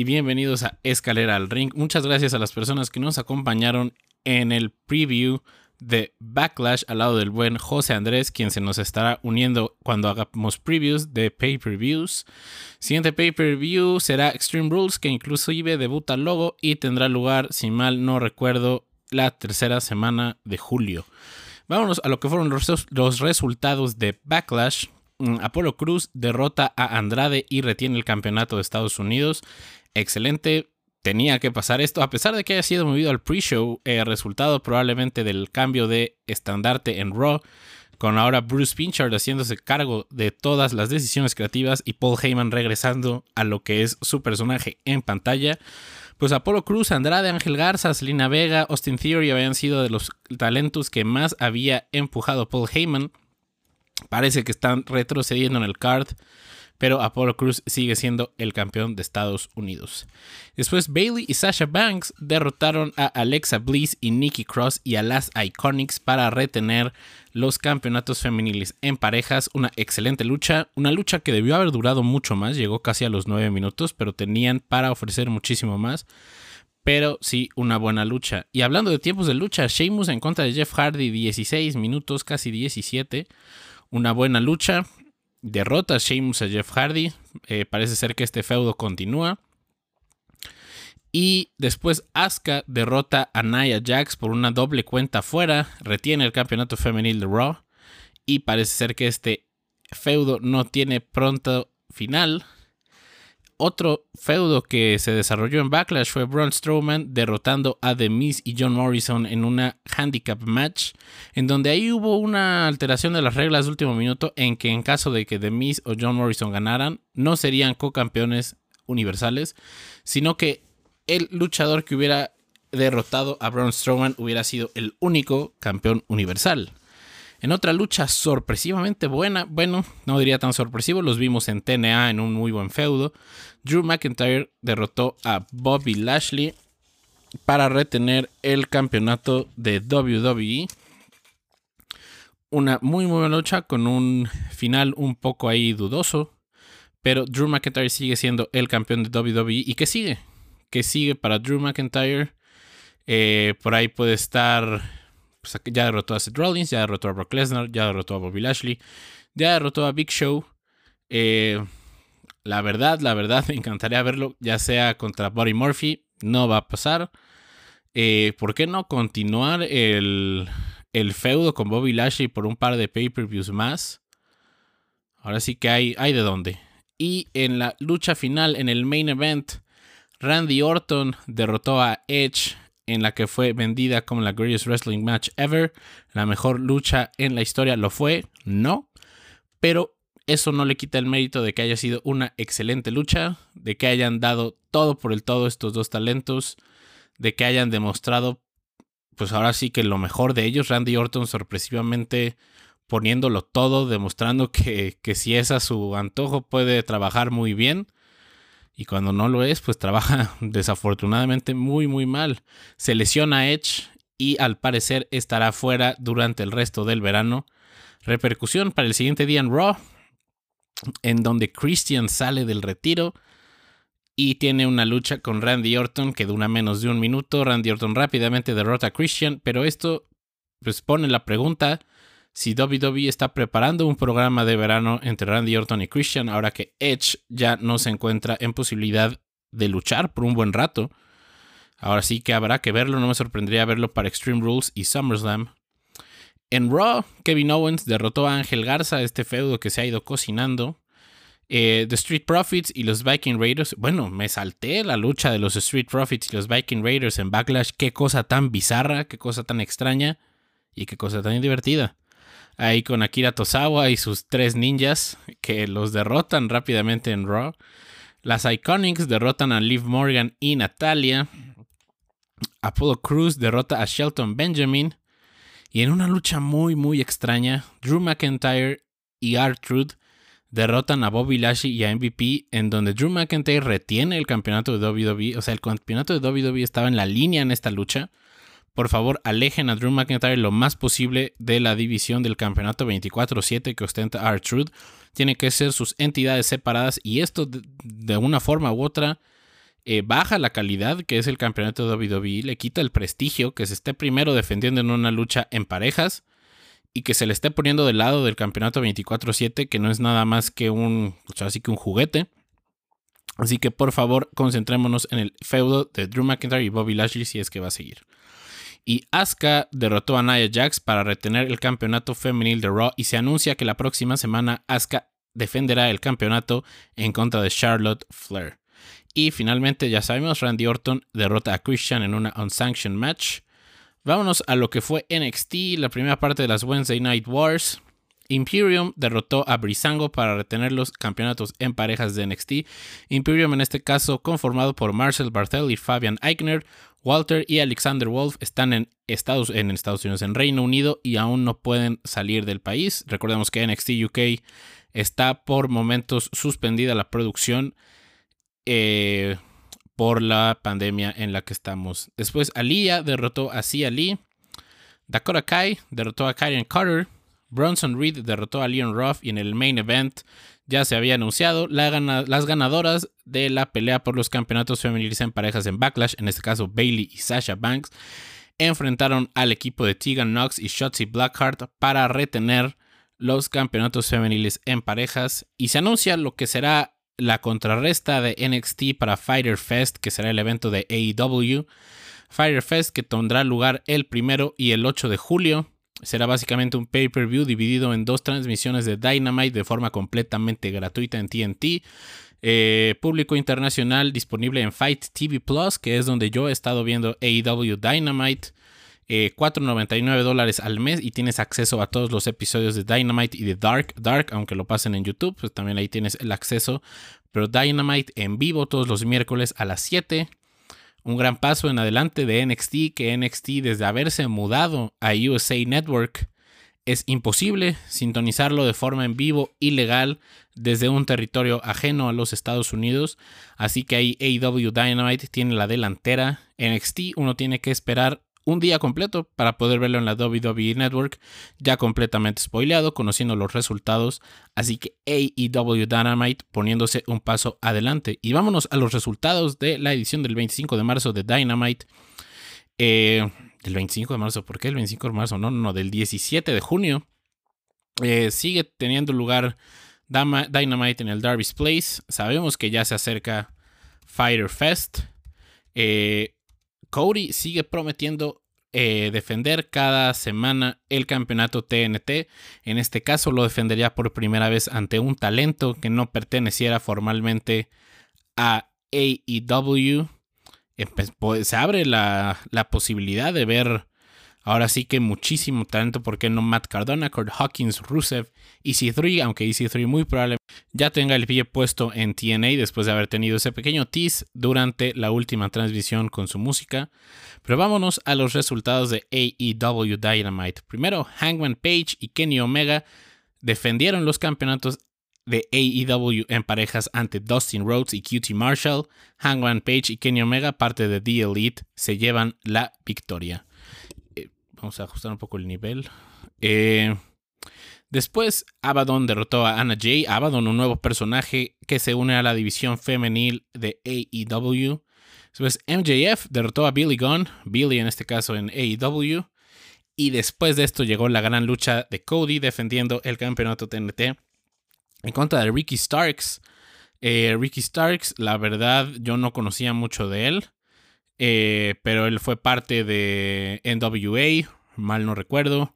y bienvenidos a Escalera al Ring. Muchas gracias a las personas que nos acompañaron en el preview de Backlash al lado del buen José Andrés, quien se nos estará uniendo cuando hagamos previews de pay-per-views. Siguiente pay-per-view será Extreme Rules, que inclusive debuta el logo y tendrá lugar, si mal no recuerdo, la tercera semana de julio. Vámonos a lo que fueron los, resultados de Backlash. Mm, Apolo Cruz derrota a Andrade y retiene el campeonato de Estados Unidos. Excelente tenía que pasar esto, a pesar de que haya sido movido al pre-show, eh, resultado probablemente del cambio de estandarte en Raw, con ahora Bruce Pinchard haciéndose cargo de todas las decisiones creativas y Paul Heyman regresando a lo que es su personaje en pantalla. Pues Apolo Cruz, Andrade, Ángel Garza, Selena Vega, Austin Theory habían sido de los talentos que más había empujado Paul Heyman. Parece que están retrocediendo en el card pero Apollo Cruz sigue siendo el campeón de Estados Unidos. Después Bailey y Sasha Banks derrotaron a Alexa Bliss y Nikki Cross y a las Iconics para retener los campeonatos femeniles en parejas. Una excelente lucha, una lucha que debió haber durado mucho más, llegó casi a los 9 minutos, pero tenían para ofrecer muchísimo más. Pero sí, una buena lucha. Y hablando de tiempos de lucha, Sheamus en contra de Jeff Hardy, 16 minutos, casi 17. Una buena lucha derrota Sheamus a Jeff Hardy. Eh, parece ser que este feudo continúa. Y después Asuka derrota a Nia Jax por una doble cuenta fuera. Retiene el campeonato femenil de Raw. Y parece ser que este feudo no tiene pronto final. Otro feudo que se desarrolló en Backlash fue Braun Strowman derrotando a The Miz y John Morrison en una handicap match, en donde ahí hubo una alteración de las reglas de último minuto en que en caso de que The Miz o John Morrison ganaran, no serían co-campeones universales, sino que el luchador que hubiera derrotado a Braun Strowman hubiera sido el único campeón universal. En otra lucha sorpresivamente buena, bueno, no diría tan sorpresivo, los vimos en TNA en un muy buen feudo. Drew McIntyre derrotó a Bobby Lashley para retener el campeonato de WWE. Una muy, muy buena lucha con un final un poco ahí dudoso. Pero Drew McIntyre sigue siendo el campeón de WWE. ¿Y qué sigue? ¿Qué sigue para Drew McIntyre? Eh, por ahí puede estar pues, ya derrotó a Seth Rollins, ya derrotó a Brock Lesnar, ya derrotó a Bobby Lashley, ya derrotó a Big Show. Eh, la verdad, la verdad, me encantaría verlo, ya sea contra Buddy Murphy, no va a pasar. Eh, ¿Por qué no continuar el, el feudo con Bobby Lashley por un par de pay-per-views más? Ahora sí que hay, hay de dónde. Y en la lucha final, en el main event, Randy Orton derrotó a Edge en la que fue vendida como la greatest wrestling match ever, la mejor lucha en la historia, lo fue, no, pero eso no le quita el mérito de que haya sido una excelente lucha, de que hayan dado todo por el todo estos dos talentos, de que hayan demostrado, pues ahora sí que lo mejor de ellos, Randy Orton sorpresivamente poniéndolo todo, demostrando que, que si es a su antojo puede trabajar muy bien y cuando no lo es, pues trabaja desafortunadamente muy muy mal. Se lesiona Edge y al parecer estará fuera durante el resto del verano. Repercusión para el siguiente día en Raw, en donde Christian sale del retiro y tiene una lucha con Randy Orton que dura menos de un minuto. Randy Orton rápidamente derrota a Christian, pero esto pues pone la pregunta si WWE está preparando un programa de verano entre Randy Orton y Christian ahora que Edge ya no se encuentra en posibilidad de luchar por un buen rato. Ahora sí que habrá que verlo, no me sorprendería verlo para Extreme Rules y SummerSlam. En Raw, Kevin Owens derrotó a Ángel Garza, este feudo que se ha ido cocinando. Eh, The Street Profits y los Viking Raiders. Bueno, me salté la lucha de los Street Profits y los Viking Raiders en Backlash. Qué cosa tan bizarra, qué cosa tan extraña y qué cosa tan divertida ahí con Akira Tosawa y sus tres ninjas que los derrotan rápidamente en Raw. Las Iconics derrotan a Liv Morgan y Natalia. Apollo Cruz derrota a Shelton Benjamin. Y en una lucha muy muy extraña, Drew McIntyre y R-Truth derrotan a Bobby Lashley y a MVP, en donde Drew McIntyre retiene el campeonato de WWE. O sea, el campeonato de WWE estaba en la línea en esta lucha por favor alejen a Drew McIntyre lo más posible de la división del campeonato 24-7 que ostenta R-Truth. Tiene que ser sus entidades separadas y esto de, una forma u otra eh, baja la calidad que es el campeonato de WWE, le quita el prestigio que se esté primero defendiendo en una lucha en parejas y que se le esté poniendo del lado del campeonato 24/7, que no es nada más que un, así que un juguete. Así que por favor, concentrémonos en el feudo de Drew McIntyre y Bobby Lashley si es que va a seguir. Y Asuka derrotó a Nia Jax para retener el campeonato femenil de Raw y se anuncia que la próxima semana Asuka defenderá el campeonato en contra de Charlotte Flair. Y finalmente, ya sabemos, Randy Orton derrota a Christian en una unsanctioned match. Vámonos a lo que fue NXT, la primera parte de las Wednesday Night Wars. Imperium derrotó a Brisango para retener los campeonatos en parejas de NXT. Imperium en este caso conformado por Marcel Barthel y Fabian Eichner. Walter y Alexander Wolf están en Estados, Unidos, en Reino Unido y aún no pueden salir del país. Recordemos que NXT UK está por momentos suspendida la producción eh, por la pandemia en la que estamos. Después Aliyah derrotó a Sia Lee. Dakota Kai derrotó a Karen Carter. Bronson Reed derrotó a Leon Ruff y en el main event ya se había anunciado las ganadoras de la pelea por los campeonatos femeniles en parejas en Backlash, en este caso Bailey y Sasha Banks, enfrentaron al equipo de Tegan Knox y Shotzi Blackheart para retener los campeonatos femeniles en parejas y se anuncia lo que será la contrarresta de NXT para Fighter Fest, que será el evento de AEW. Fighter Fest que tendrá lugar el primero y el 8 de julio. Será básicamente un pay-per-view dividido en dos transmisiones de Dynamite de forma completamente gratuita en TNT. Eh, público internacional disponible en Fight TV Plus, que es donde yo he estado viendo AEW Dynamite. 4.99 eh, dólares al mes y tienes acceso a todos los episodios de Dynamite y de Dark. Dark, aunque lo pasen en YouTube, pues también ahí tienes el acceso. Pero Dynamite en vivo todos los miércoles a las 7. Un gran paso en adelante de NXT, que NXT desde haberse mudado a USA Network es imposible sintonizarlo de forma en vivo ilegal desde un territorio ajeno a los Estados Unidos. Así que ahí AEW Dynamite tiene la delantera. NXT uno tiene que esperar un día completo para poder verlo en la WWE Network, ya completamente spoileado, conociendo los resultados. Así que AEW Dynamite poniéndose un paso adelante. Y vámonos a los resultados de la edición del 25 de marzo de Dynamite. Eh, del 25 de marzo, ¿por qué el 25 de marzo? No, no, no, del 17 de junio. Eh, sigue teniendo lugar Dynamite en el Darby's Place. Sabemos que ya se acerca Fighter Fest. Eh, Cody sigue prometiendo eh, defender cada semana el campeonato TNT. En este caso lo defendería por primera vez ante un talento que no perteneciera formalmente a AEW. Pues, se abre la, posibilidad de ver Ahora sí que muchísimo talento, ¿por qué no Matt Cardona, Kurt Hawkins, Rusev, EC3, aunque EC3 muy probablemente ya tenga el pie puesto en TNA después de haber tenido ese pequeño tease durante la última transmisión con su música. Pero vámonos a los resultados de AEW Dynamite. Primero, Hangman Page y Kenny Omega defendieron los campeonatos de AEW en parejas ante Dustin Rhodes y QT Marshall. Hangman Page y Kenny Omega, parte de The Elite, se llevan la victoria. Vamos a ajustar un poco el nivel. Eh, después, Abaddon derrotó a Anna Jay. Abaddon, un nuevo personaje que se une a la división femenil de AEW. Después, MJF derrotó a Billy Gunn. Billy, en este caso, en AEW. Y después de esto llegó la gran lucha de Cody defendiendo el campeonato TNT en contra de Ricky Starks. Eh, Ricky Starks, la verdad, yo no conocía mucho de él. Eh, pero él fue parte de NWA, mal no recuerdo.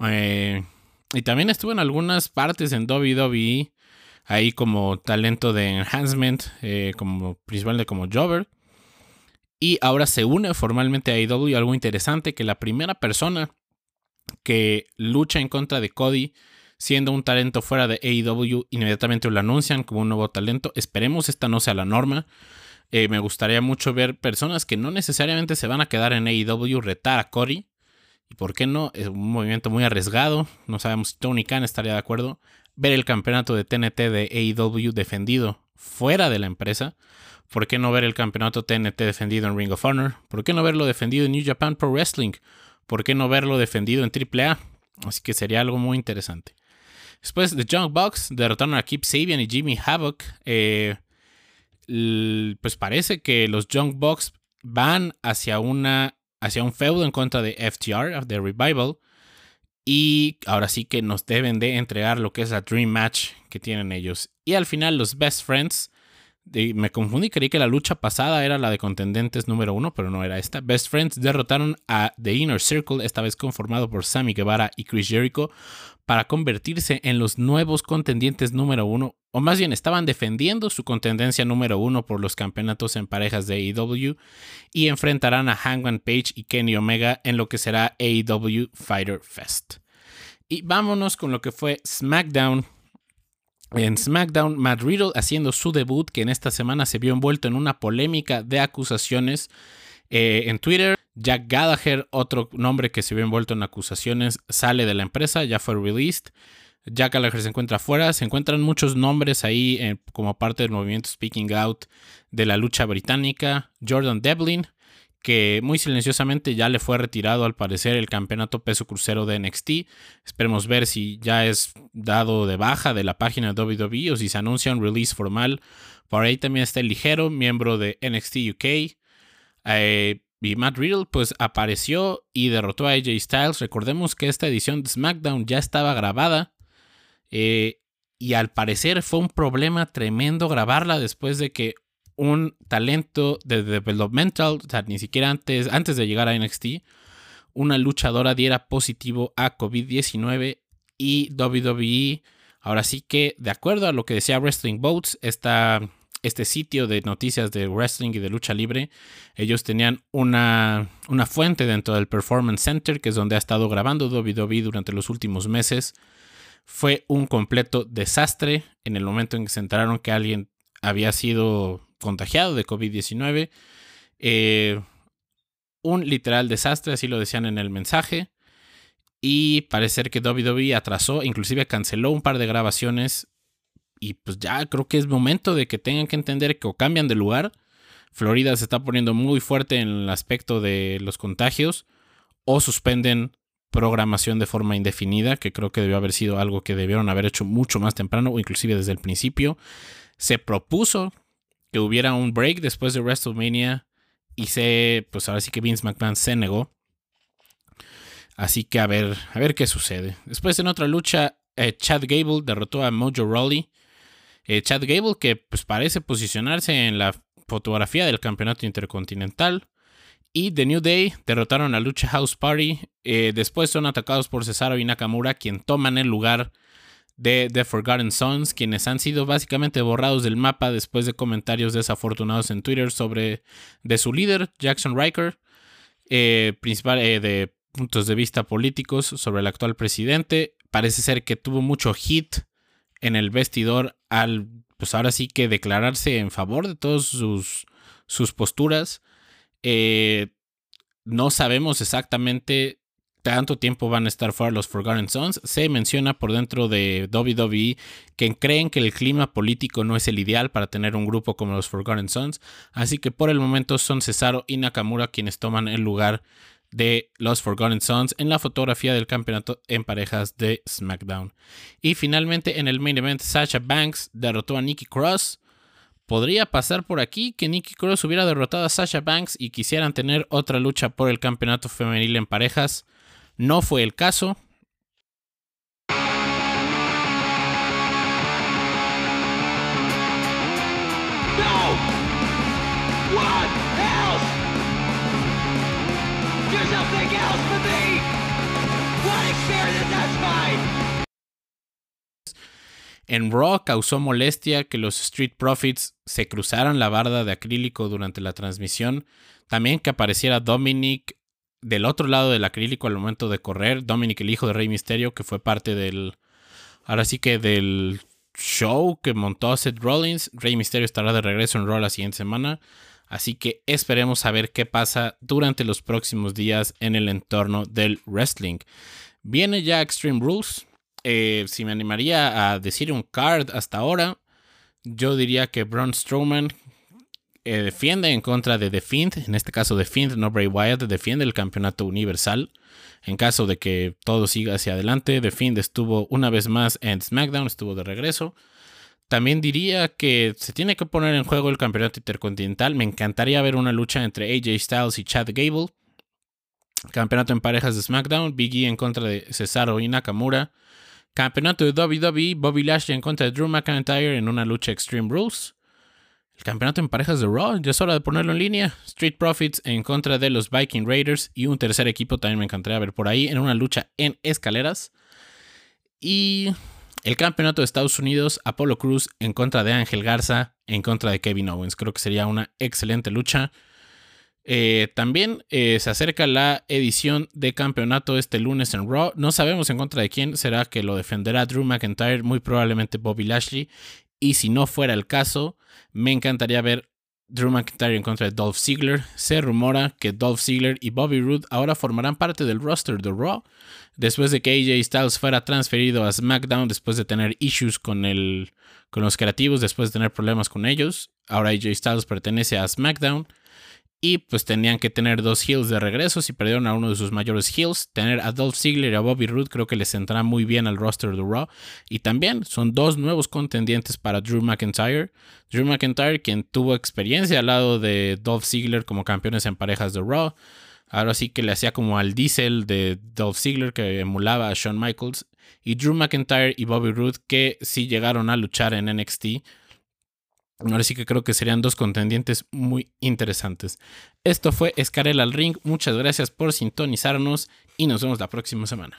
Eh, y también estuvo en algunas partes en WWE, ahí como talento de enhancement, eh, como principalmente como Jobber. Y ahora se une formalmente a AEW, algo interesante, que la primera persona que lucha en contra de Cody, siendo un talento fuera de AEW, inmediatamente lo anuncian como un nuevo talento. Esperemos esta no sea la norma. Eh, me gustaría mucho ver personas que no necesariamente se van a quedar en AEW retar a Cody. Y por qué no, es un movimiento muy arriesgado. No sabemos si Tony Khan estaría de acuerdo. Ver el campeonato de TNT de AEW defendido fuera de la empresa. ¿Por qué no ver el campeonato TNT defendido en Ring of Honor? ¿Por qué no verlo defendido en New Japan Pro Wrestling? ¿Por qué no verlo defendido en AAA? Así que sería algo muy interesante. Después, The Junk Box derrotaron a Keep Sabian y Jimmy Havoc. Eh, pues parece que los Young Bucks van hacia una hacia un feudo en contra de FTR, de Revival. Y ahora sí que nos deben de entregar lo que es la Dream Match que tienen ellos. Y al final los Best Friends me confundí, creí que la lucha pasada era la de contendentes número uno, pero no era esta. Best Friends derrotaron a The Inner Circle, esta vez conformado por Sammy Guevara y Chris Jericho, para convertirse en los nuevos contendientes número uno, o más bien estaban defendiendo su contendencia número uno por los campeonatos en parejas de AEW y enfrentarán a Hangman Page y Kenny Omega en lo que será AEW Fighter Fest. Y vámonos con lo que fue SmackDown en SmackDown, Matt Riddle haciendo su debut, que en esta semana se vio envuelto en una polémica de acusaciones eh, en Twitter. Jack Gallagher, otro nombre que se vio envuelto en acusaciones, sale de la empresa, ya fue released. Jack Gallagher se encuentra afuera. Se encuentran muchos nombres ahí eh, como parte del movimiento Speaking Out de la lucha británica. Jordan Devlin, que muy silenciosamente ya le fue retirado al parecer el campeonato peso crucero de NXT. Esperemos ver si ya es dado de baja de la página de WWE o si se anuncia un release formal. Por ahí también está el ligero, miembro de NXT UK. Eh, y Matt Riddle pues apareció y derrotó a AJ Styles. Recordemos que esta edición de SmackDown ya estaba grabada. Eh, y al parecer fue un problema tremendo grabarla después de que un talento de developmental, o sea, ni siquiera antes, antes de llegar a NXT, una luchadora diera positivo a COVID-19 y WWE, ahora sí que, de acuerdo a lo que decía Wrestling Boats, este sitio de noticias de wrestling y de lucha libre, ellos tenían una, una fuente dentro del Performance Center, que es donde ha estado grabando WWE durante los últimos meses. Fue un completo desastre en el momento en que se enteraron que alguien había sido contagiado de COVID-19. Eh, un literal desastre, así lo decían en el mensaje. Y parece ser que WWE atrasó, inclusive canceló un par de grabaciones. Y pues ya creo que es momento de que tengan que entender que o cambian de lugar. Florida se está poniendo muy fuerte en el aspecto de los contagios. O suspenden programación de forma indefinida, que creo que debió haber sido algo que debieron haber hecho mucho más temprano o inclusive desde el principio. Se propuso que hubiera un break después de WrestleMania y sé, pues ahora sí que Vince McMahon se negó. Así que a ver, a ver qué sucede. Después en otra lucha, eh, Chad Gable derrotó a Mojo Rawley. Eh, Chad Gable que pues parece posicionarse en la fotografía del campeonato intercontinental. Y The New Day derrotaron a Lucha House Party. Eh, después son atacados por Cesaro y Nakamura, quien toman el lugar de The Forgotten Sons, quienes han sido básicamente borrados del mapa después de comentarios desafortunados en Twitter sobre de su líder, Jackson Riker, eh, principal eh, de puntos de vista políticos sobre el actual presidente. Parece ser que tuvo mucho hit en el vestidor al, pues ahora sí que declararse en favor de todas sus, sus posturas. Eh, no sabemos exactamente tanto tiempo van a estar fuera los Forgotten Sons. Se menciona por dentro de WWE que creen que el clima político no es el ideal para tener un grupo como los Forgotten Sons, así que por el momento son Cesaro y Nakamura quienes toman el lugar de los Forgotten Sons en la fotografía del campeonato en parejas de SmackDown. Y finalmente en el main event Sasha Banks derrotó a Nikki Cross. Podría pasar por aquí que Nikki Cross hubiera derrotado a Sasha Banks y quisieran tener otra lucha por el campeonato femenil en parejas. No fue el caso. En Raw causó molestia que los Street Profits se cruzaran la barda de acrílico durante la transmisión. También que apareciera Dominic del otro lado del acrílico al momento de correr, Dominic, el hijo de Rey Misterio, que fue parte del. Ahora sí que del show que montó Seth Rollins. Rey Misterio estará de regreso en Raw la siguiente semana. Así que esperemos a ver qué pasa durante los próximos días en el entorno del wrestling. Viene ya Extreme Rules. Eh, si me animaría a decir un card hasta ahora, yo diría que Braun Strowman, eh, defiende en contra de The Fiend, en este caso The Fiend, no Bray Wyatt, defiende el campeonato universal. En caso de que todo siga hacia adelante, The Fiend estuvo una vez más en SmackDown, estuvo de regreso. también diría que se tiene que poner en juego el campeonato intercontinental. Me encantaría ver una lucha entre AJ Styles y Chad Gable. Campeonato en parejas de SmackDown, Big E en contra de Cesaro y Nakamura. Campeonato de WWE, Bobby Lashley en contra de Drew McIntyre en una lucha Extreme Rules. El campeonato en parejas de Raw, ya es hora de ponerlo en línea. Street Profits en contra de los Viking Raiders y un tercer equipo también me encantaría ver por ahí en una lucha en escaleras. Y el campeonato de Estados Unidos, Apollo Cruz en contra de Ángel Garza, en contra de Kevin Owens. Creo que sería una excelente lucha. Eh, también eh, se acerca la edición de campeonato este lunes en Raw. No sabemos en contra de quién. Será que lo defenderá Drew McIntyre, muy probablemente Bobby Lashley. Y si no fuera el caso, me encantaría ver Drew McIntyre en contra de Dolph Ziggler. Se rumora que Dolph Ziggler y Bobby Roode ahora formarán parte del roster de Raw. Después de que AJ Styles fuera transferido a SmackDown después de tener issues con, el, con los creativos, después de tener problemas con ellos. Ahora AJ Styles pertenece a SmackDown. Y pues tenían que tener dos heels de regreso si perdieron a uno de sus mayores heels. Tener a Dolph Ziggler y a Bobby Roode creo que les entrará muy bien al roster de Raw. Y también son dos nuevos contendientes para Drew McIntyre. Drew McIntyre, quien tuvo experiencia al lado de Dolph Ziggler como campeones en parejas de Raw. Ahora sí que le hacía como al diesel de Dolph Ziggler que emulaba a Shawn Michaels. Y Drew McIntyre y Bobby Roode que sí llegaron a luchar en NXT Ahora sí que creo que serían dos contendientes muy interesantes. Esto fue Escarel al Ring. Muchas gracias por sintonizarnos y nos vemos la próxima semana.